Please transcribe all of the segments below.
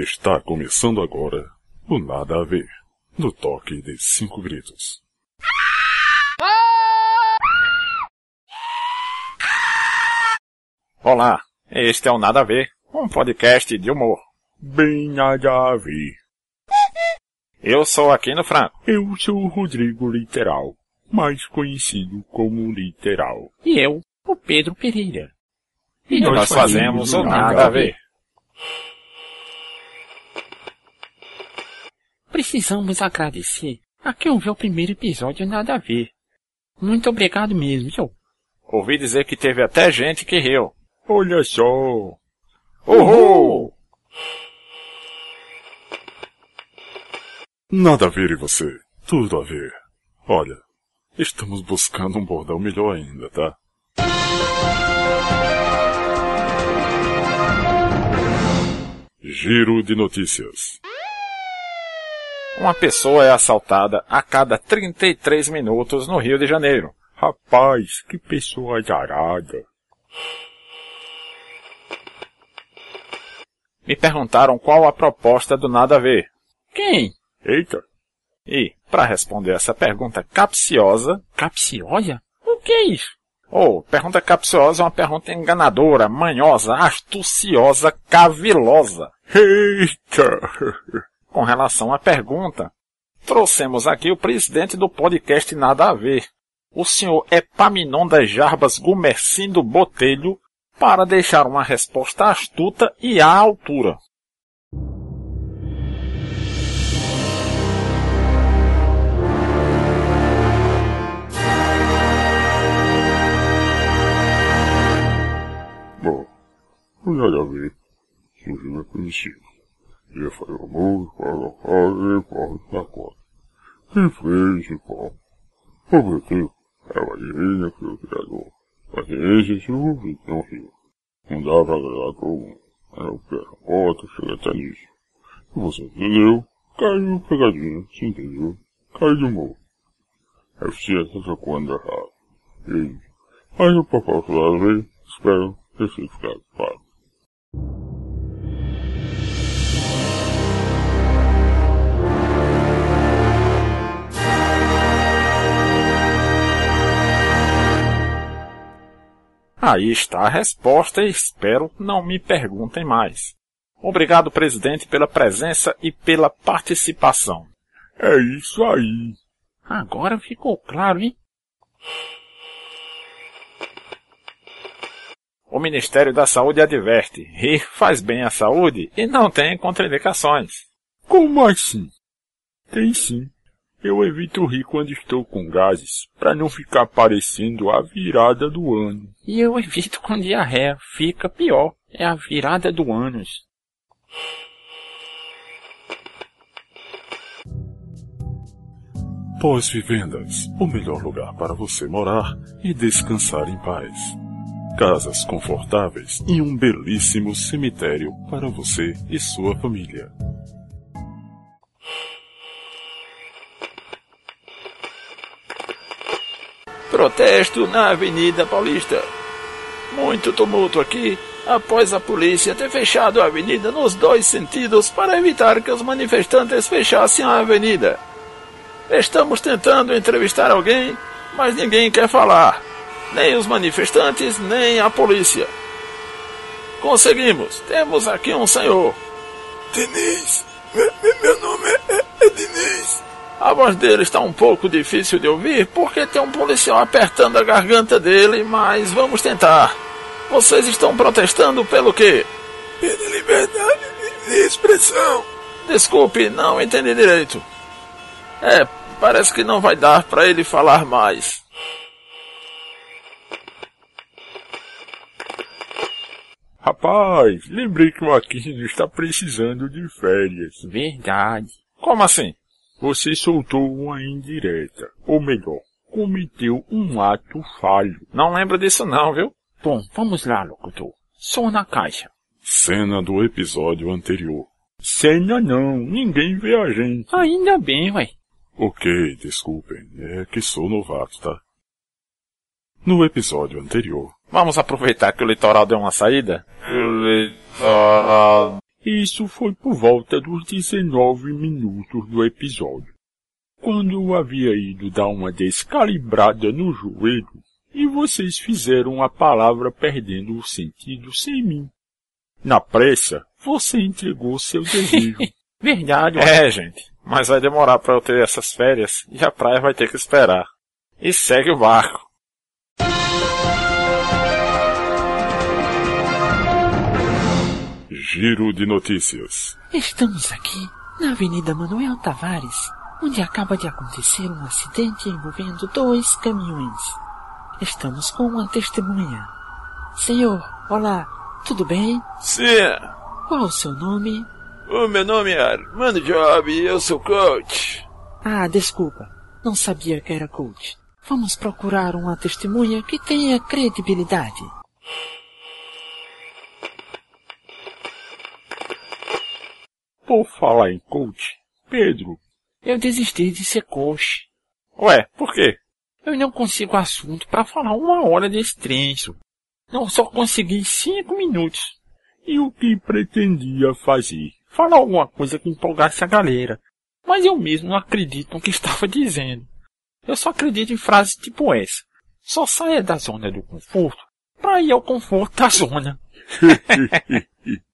Está começando agora o Nada a Ver, no toque de cinco gritos. Olá, este é o Nada a Ver, um podcast de humor. Bem nada a ver. Eu sou Aquino Franco. Eu sou o Rodrigo Literal, mais conhecido como Literal. E eu, o Pedro Pereira. E nós fazemos o Nada a Ver. Precisamos agradecer a quem ouviu o primeiro episódio Nada a Ver. Muito obrigado mesmo, Joe. Ouvi dizer que teve até gente que riu. Olha só. Uhul! Nada a ver e você. Tudo a ver. Olha, estamos buscando um bordão melhor ainda, tá? Giro de notícias. Uma pessoa é assaltada a cada 33 minutos no Rio de Janeiro. Rapaz, que pessoa azarada. Me perguntaram qual a proposta do Nada a Ver. Quem? Eita, E, para responder essa pergunta capciosa, Capciosa? O que é isso? ou pergunta capciosa é uma pergunta enganadora, manhosa, astuciosa, cavilosa. eita. Com relação à pergunta, trouxemos aqui o presidente do podcast Nada a Ver, o senhor Epaminondas Jarbas Gumercindo Botelho, para deixar uma resposta astuta e à altura. Bom, o nada a ver. Surgiu é conhecido. Ia fazer amor, colocar e pôr na conta. E fez e pô. O objetivo é a divina que o criador. Paciência se o ouvido não rio. Não dá pra agradar todo mundo. Mas eu quero a porta, chega até nisso. Se você entendeu, caiu pegadinha. Se entendeu, caiu de novo. Eficiência só quando errado. E é isso. Mas o da vez, espero ter sido ficado claro. Aí está a resposta e espero não me perguntem mais. Obrigado, presidente, pela presença e pela participação. É isso aí. Agora ficou claro, hein? O Ministério da Saúde adverte, rir faz bem à saúde e não tem contraindicações. Como assim? Tem sim. Eu evito rir quando estou com gases, para não ficar parecendo a virada do ano. E eu evito com diarreia. Fica pior. É a virada do ânus. Pós-vivendas, o melhor lugar para você morar e descansar em paz. Casas confortáveis e um belíssimo cemitério para você e sua família. Protesto na Avenida Paulista. Muito tumulto aqui após a polícia ter fechado a avenida nos dois sentidos para evitar que os manifestantes fechassem a avenida. Estamos tentando entrevistar alguém, mas ninguém quer falar. Nem os manifestantes, nem a polícia. Conseguimos. Temos aqui um senhor. Diniz. Meu nome é, é Diniz. A voz dele está um pouco difícil de ouvir porque tem um policial apertando a garganta dele, mas vamos tentar. Vocês estão protestando pelo quê? Pela liberdade de expressão. Desculpe, não entendi direito. É, parece que não vai dar para ele falar mais. Rapaz, lembrei que o Aquino está precisando de férias. Verdade. Como assim? Você soltou uma indireta, ou melhor, cometeu um ato falho. Não lembro disso não, viu? Bom, vamos lá, locutor. Som na caixa. Cena do episódio anterior. Cena não, ninguém vê a gente. Ainda bem, ué. Ok, desculpem, é que sou novato, tá? No episódio anterior, Vamos aproveitar que o litoral deu uma saída? O litoral... Isso foi por volta dos 19 minutos do episódio, quando eu havia ido dar uma descalibrada no joelho e vocês fizeram a palavra perdendo o sentido sem mim. Na pressa, você entregou seu desejo. Verdade, É, gente. Mas vai demorar pra eu ter essas férias e a praia vai ter que esperar. E segue o barco. Giro de notícias. Estamos aqui na Avenida Manuel Tavares, onde acaba de acontecer um acidente envolvendo dois caminhões. Estamos com uma testemunha. Senhor, olá, tudo bem? Sim, Qual o seu nome? o meu nome é Armando Job e eu sou coach. Ah, desculpa, não sabia que era coach. Vamos procurar uma testemunha que tenha credibilidade. Por falar em coach, Pedro, Eu desisti de ser coach. Ué, por quê? Eu não consigo assunto para falar uma hora desse trenço. Não só consegui cinco minutos. e o que pretendia fazer? Falar alguma coisa que empolgasse a galera. Mas eu mesmo não acredito no que estava dizendo. Eu só acredito em frases tipo essa. Só saia da zona do conforto para ir ao conforto da zona.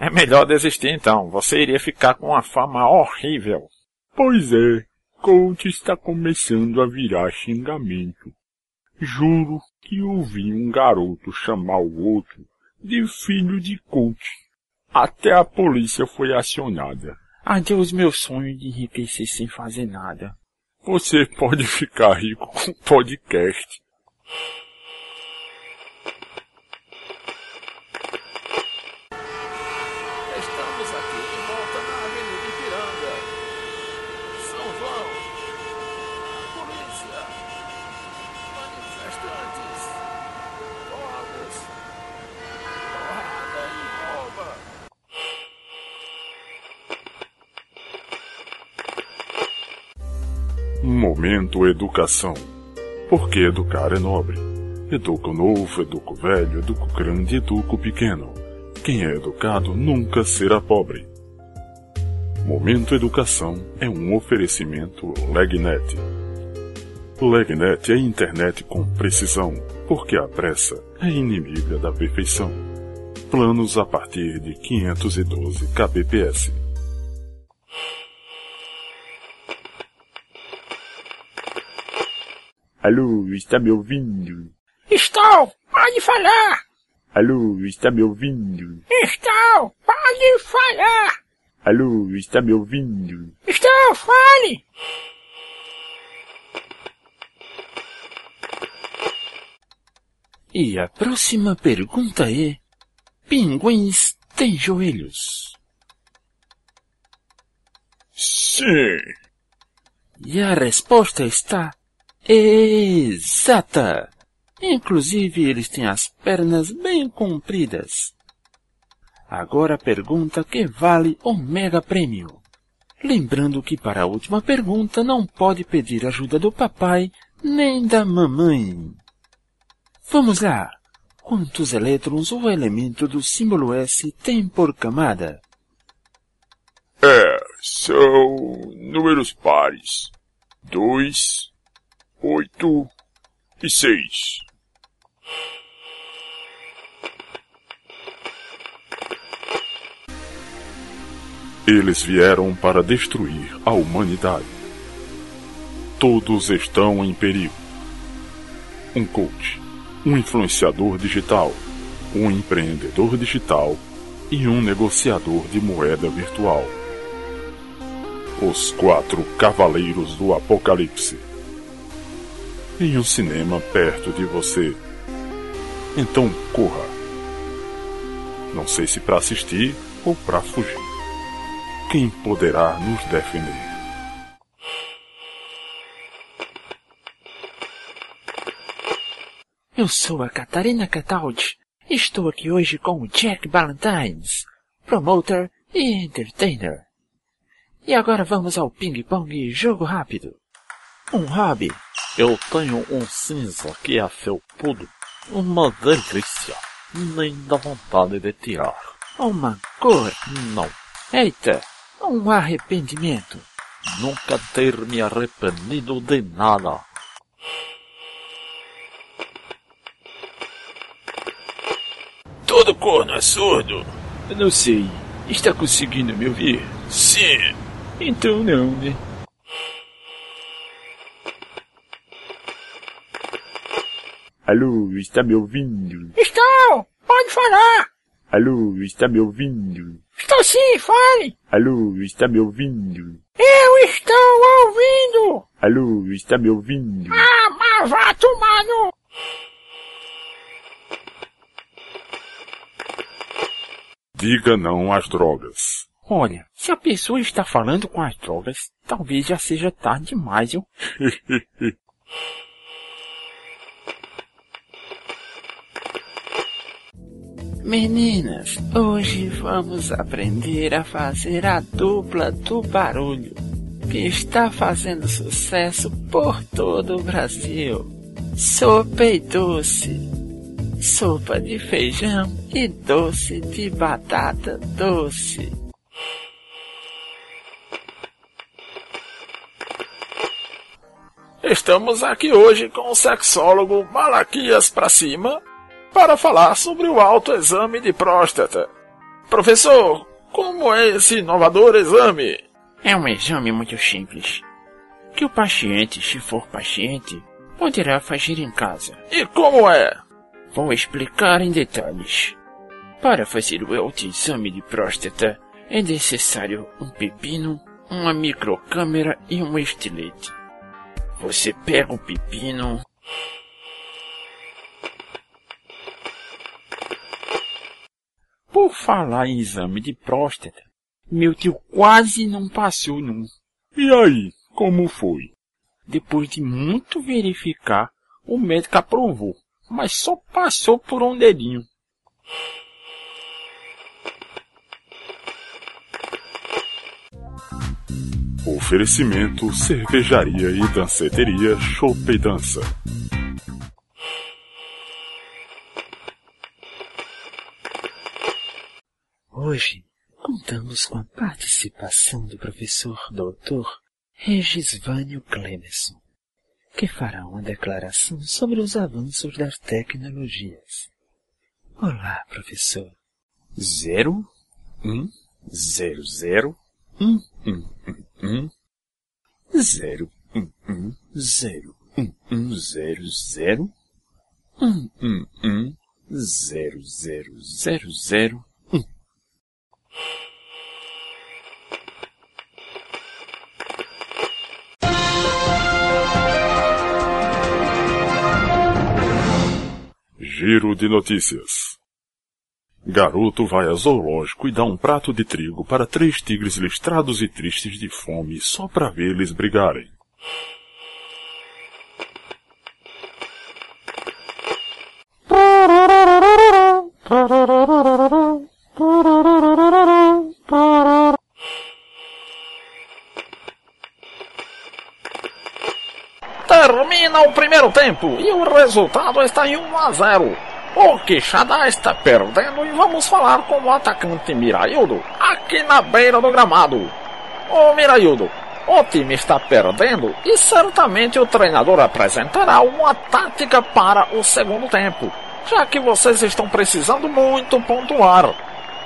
É melhor desistir então. Você iria ficar com uma fama horrível. Pois é, coach está começando a virar xingamento. Juro que ouvi um garoto chamar o outro de filho de coach. Até a polícia foi acionada. Adeus meu sonho de enriquecer sem fazer nada. Você pode ficar rico com podcast. Estamos aqui de volta na Avenida Ipiranga. São João. Polícia. Manifestantes. Fogos. Porrada e bomba. Momento Educação. Porque educar é nobre. Educo novo, educo velho, educo grande, educo pequeno. Quem é educado nunca será pobre. Momento Educação é um oferecimento Legnet. Legnet é internet com precisão, porque a pressa é inimiga da perfeição. Planos a partir de 512 kbps. Alô, está me ouvindo? Estou! Pode falar! Alô, está me ouvindo? Estou! Pode falar! Alô, está me ouvindo? Estou! Fale! E a próxima pergunta é: Pinguins têm joelhos? Sim. E a resposta está exata. Inclusive, eles têm as pernas bem compridas. Agora a pergunta que vale o mega prêmio. Lembrando que para a última pergunta não pode pedir ajuda do papai nem da mamãe. Vamos lá. Quantos elétrons o elemento do símbolo S tem por camada? É, são números pares. Dois, oito e seis. Eles vieram para destruir a humanidade. Todos estão em perigo. Um coach, um influenciador digital, um empreendedor digital e um negociador de moeda virtual. Os Quatro Cavaleiros do Apocalipse. Em um cinema perto de você. Então corra. Não sei se para assistir ou para fugir. Quem poderá nos defender? Eu sou a Catarina Cataldi. Estou aqui hoje com o Jack Valentines, promoter e entertainer. E agora vamos ao ping-pong jogo rápido. Um hobby. Eu tenho um cinza que é felpudo. Uma delícia. Nem dá vontade de tirar. Uma cor? Não. Eita, um arrependimento. Nunca ter me arrependido de nada. Todo corno é surdo. Eu não sei. Está conseguindo me ouvir? Sim. Então não, né? Alô, está me ouvindo? Estou! Pode falar! Alô, está me ouvindo? Estou sim, fale! Alô, está me ouvindo? Eu estou ouvindo! Alô, está me ouvindo? Ah, mas vá tomar no... Diga não às drogas. Olha, se a pessoa está falando com as drogas, talvez já seja tarde demais, viu? Meninas, hoje vamos aprender a fazer a dupla do barulho, que está fazendo sucesso por todo o Brasil. Sopa e doce. Sopa de feijão e doce de batata doce. Estamos aqui hoje com o sexólogo Malaquias pra cima para falar sobre o autoexame de próstata. Professor, como é esse inovador exame? É um exame muito simples, que o paciente, se for paciente, poderá fazer em casa. E como é? Vou explicar em detalhes. Para fazer o autoexame de próstata, é necessário um pepino, uma microcâmera e um estilete. Você pega o pepino, Por falar em exame de próstata, meu tio quase não passou num. E aí, como foi? Depois de muito verificar, o médico aprovou, mas só passou por um dedinho. Oferecimento Cervejaria e Danceteria Chopp e Dança. Hoje contamos com a participação do professor Dr. Regisvânio Clemerson, que fará uma declaração sobre os avanços das tecnologias. Olá, professor. Zero, um, zero, zero, um, um, um, um, zero, um, um, zero, um, um, zero, zero, um, um, um, zero, zero, zero, zero. Giro de notícias. Garoto vai a zoológico e dá um prato de trigo para três tigres listrados e tristes de fome só para vê-los brigarem. Primeiro tempo e o resultado está em 1 a 0. O Quixadá está perdendo e vamos falar com o atacante Miraildo aqui na beira do gramado. Ô Miraildo, o time está perdendo e certamente o treinador apresentará uma tática para o segundo tempo, já que vocês estão precisando muito pontuar.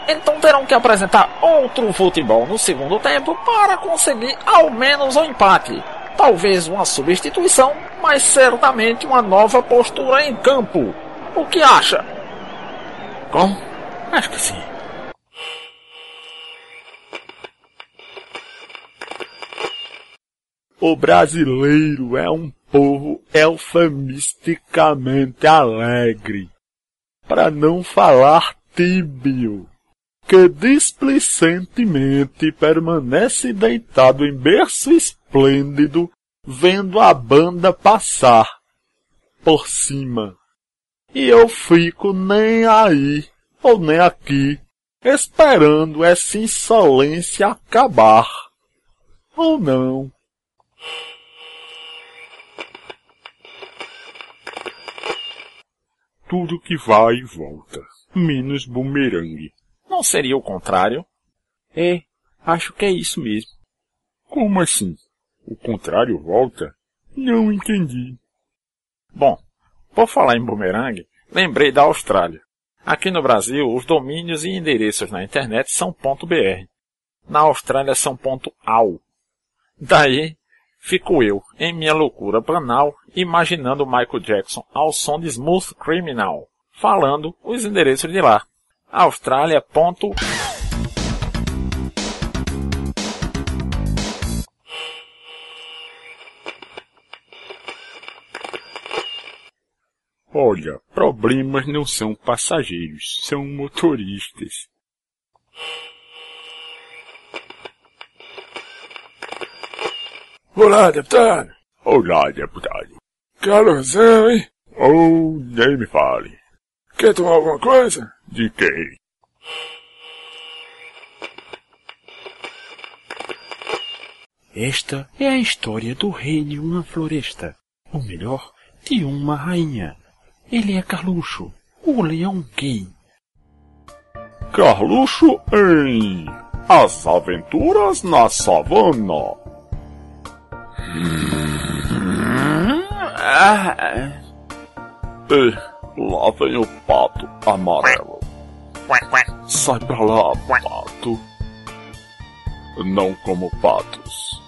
Então terão que apresentar outro futebol no segundo tempo para conseguir ao menos o um empate. Talvez uma substituição, mas certamente uma nova postura em campo. O que acha? Como? Acho que sim. O brasileiro é um povo eufemisticamente alegre, para não falar tíbio, que displicentemente permanece deitado em berço esplêndido, vendo a banda passar por cima. E eu fico nem aí, ou nem aqui, esperando essa insolência acabar. Ou não. Tudo que vai e volta, menos bumerangue. Não seria o contrário? É, acho que é isso mesmo. Como assim? O contrário volta? Não entendi. Bom, por falar em bumerangue, lembrei da Austrália. Aqui no Brasil, os domínios e endereços na internet são .br. Na Austrália são .au. Daí, fico eu, em minha loucura banal, imaginando Michael Jackson ao som de Smooth Criminal, falando os endereços de lá. Austrália. Olha, problemas não são passageiros, são motoristas. Olá, deputado. Olá, deputado. Calorzão, hein? Oh, nem me fale. Quer tomar alguma coisa? De quem? Esta é a história do rei de uma floresta, ou melhor, de uma rainha. Ele é Carluxo, o leão gay. Carluxo em As Aventuras na Savana. Ah, E lá vem o pato amarelo. Sai pra lá, pato. Não como patos.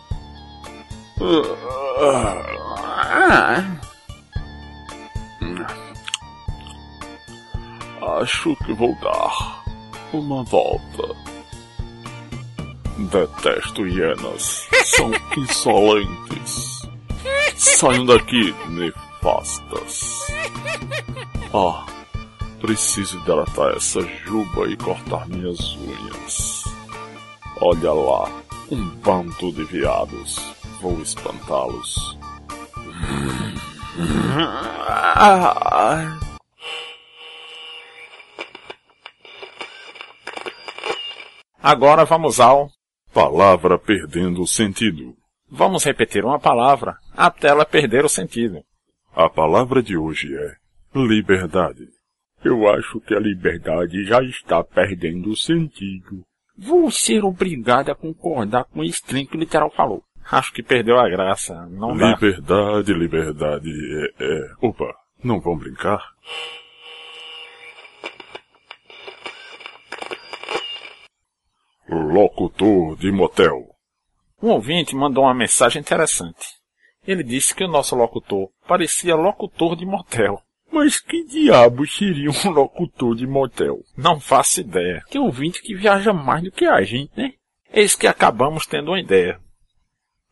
ah, Acho que vou dar uma volta. Detesto hienas. São insolentes. Saiam daqui, nefastas. Ah, preciso hidratar essa juba e cortar minhas unhas. Olha lá, um bando de viados. Vou espantá-los. Agora vamos ao. Palavra perdendo o sentido. Vamos repetir uma palavra até ela perder o sentido. A palavra de hoje é liberdade. Eu acho que a liberdade já está perdendo o sentido. vou ser obrigado a concordar com esse trem que o literal falou. Acho que perdeu a graça. Não dá. Liberdade, liberdade. É, é. Opa, não vão brincar? Locutor de motel. Um ouvinte mandou uma mensagem interessante. Ele disse que o nosso locutor parecia locutor de motel. Mas que diabo seria um locutor de motel? Não faço ideia. Que ouvinte que viaja mais do que a gente, né? Eis que acabamos tendo uma ideia.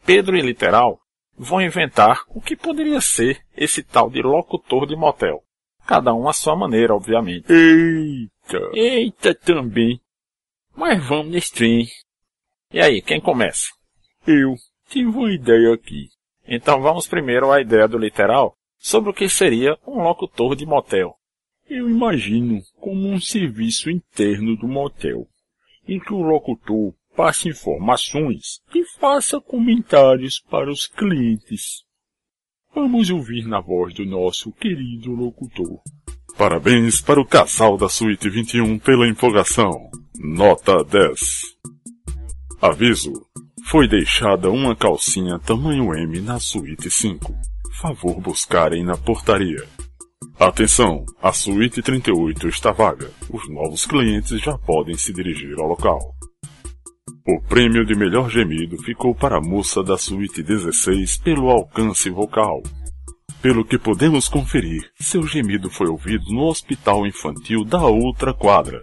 Pedro e Literal vão inventar o que poderia ser esse tal de locutor de motel. Cada um à sua maneira, obviamente. Eita! Eita também. Mas vamos nesse trem. E aí, quem começa? Eu tive uma ideia aqui. Então vamos primeiro à ideia do literal sobre o que seria um locutor de motel. Eu imagino como um serviço interno do motel, em que o locutor passe informações e faça comentários para os clientes. Vamos ouvir na voz do nosso querido locutor. Parabéns para o casal da Suíte 21 pela empolgação. Nota 10. Aviso. Foi deixada uma calcinha tamanho M na Suíte 5. Favor buscarem na portaria. Atenção, a Suíte 38 está vaga. Os novos clientes já podem se dirigir ao local. O prêmio de melhor gemido ficou para a moça da Suíte 16 pelo alcance vocal. Pelo que podemos conferir, seu gemido foi ouvido no hospital infantil da outra quadra.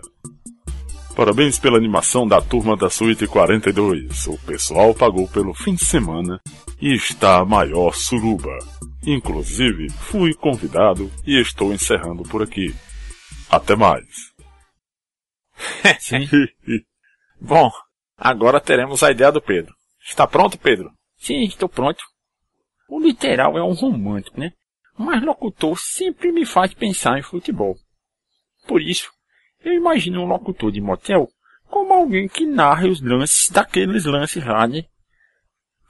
Parabéns pela animação da turma da Suíte 42. O pessoal pagou pelo fim de semana e está a maior suruba. Inclusive, fui convidado e estou encerrando por aqui. Até mais. Sim. Bom, agora teremos a ideia do Pedro. Está pronto, Pedro? Sim, estou pronto. O literal é um romântico, né? Mas locutor sempre me faz pensar em futebol. Por isso, eu imagino um locutor de motel como alguém que narre os lances daqueles lances lá, né?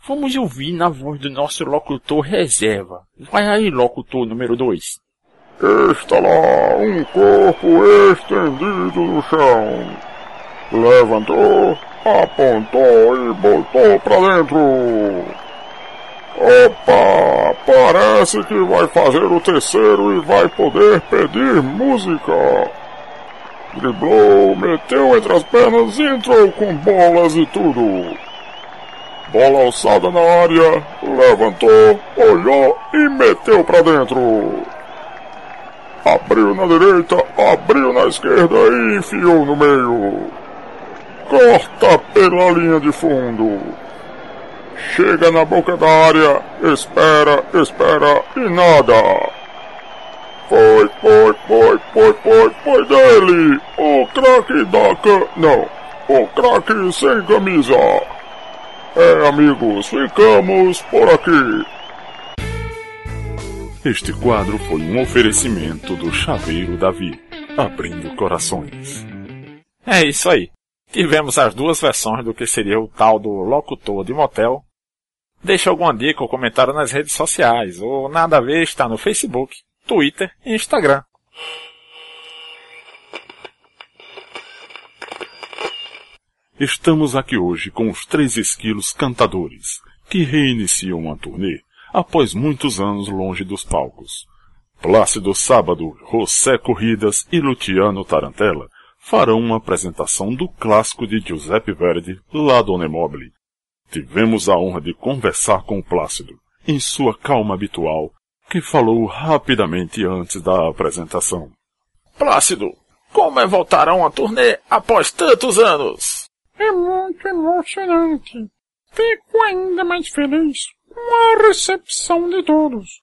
Vamos ouvir na voz do nosso locutor reserva. Vai aí, locutor número 2. Está lá um corpo estendido no chão. Levantou, apontou e botou pra dentro. Opa, parece que vai fazer o terceiro e vai poder pedir música. Driblou, meteu entre as pernas e entrou com bolas e tudo. Bola alçada na área, levantou, olhou e meteu pra dentro. Abriu na direita, abriu na esquerda e enfiou no meio. Corta pela linha de fundo. Chega na boca da área, espera, espera e nada. Foi, foi, foi, foi, foi, foi dele! O craque da ca... Não, o craque sem camisa. É, amigos, ficamos por aqui. Este quadro foi um oferecimento do Chaveiro Davi, abrindo corações. É isso aí. Tivemos as duas versões do que seria o tal do locutor de motel. Deixe alguma dica ou comentário nas redes sociais, ou nada a ver está no Facebook, Twitter e Instagram. Estamos aqui hoje com os três esquilos cantadores, que reiniciam a turnê após muitos anos longe dos palcos. Plácido Sábado, José Corridas e Luciano Tarantella farão uma apresentação do clássico de Giuseppe Verdi, La Donna Mobile. Tivemos a honra de conversar com Plácido, em sua calma habitual, que falou rapidamente antes da apresentação. Plácido, como é voltar a uma turnê após tantos anos? É muito emocionante. Fico ainda mais feliz com a recepção de todos.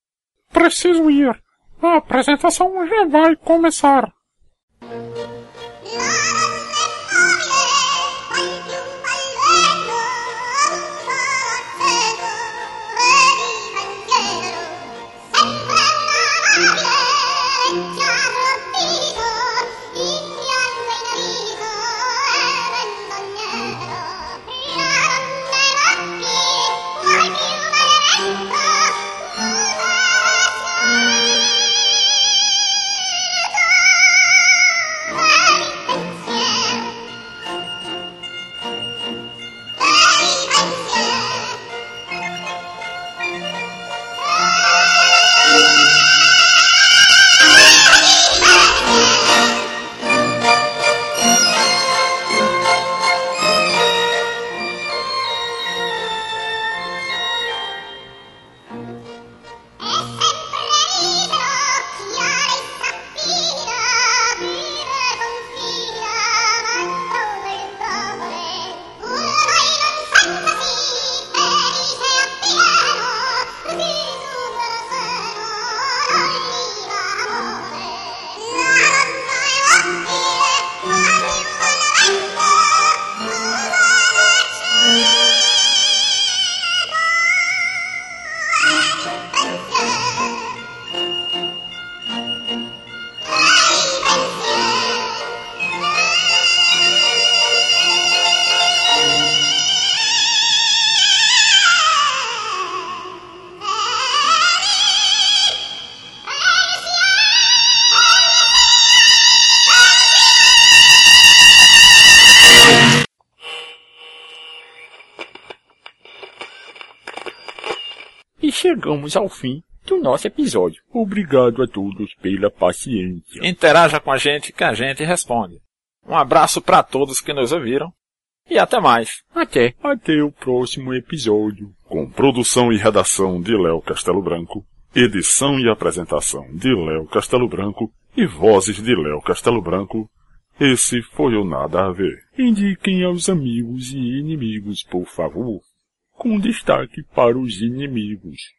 Preciso ir. A apresentação já vai começar. Chegamos ao fim do nosso episódio. Obrigado a todos pela paciência. Interaja com a gente que a gente responde. Um abraço para todos que nos ouviram e até mais. Até. Até o próximo episódio. Com produção e redação de Léo Castelo Branco, edição e apresentação de Léo Castelo Branco e vozes de Léo Castelo Branco, esse foi o Nada a Ver. Indiquem aos amigos e inimigos, por favor, com destaque para os inimigos.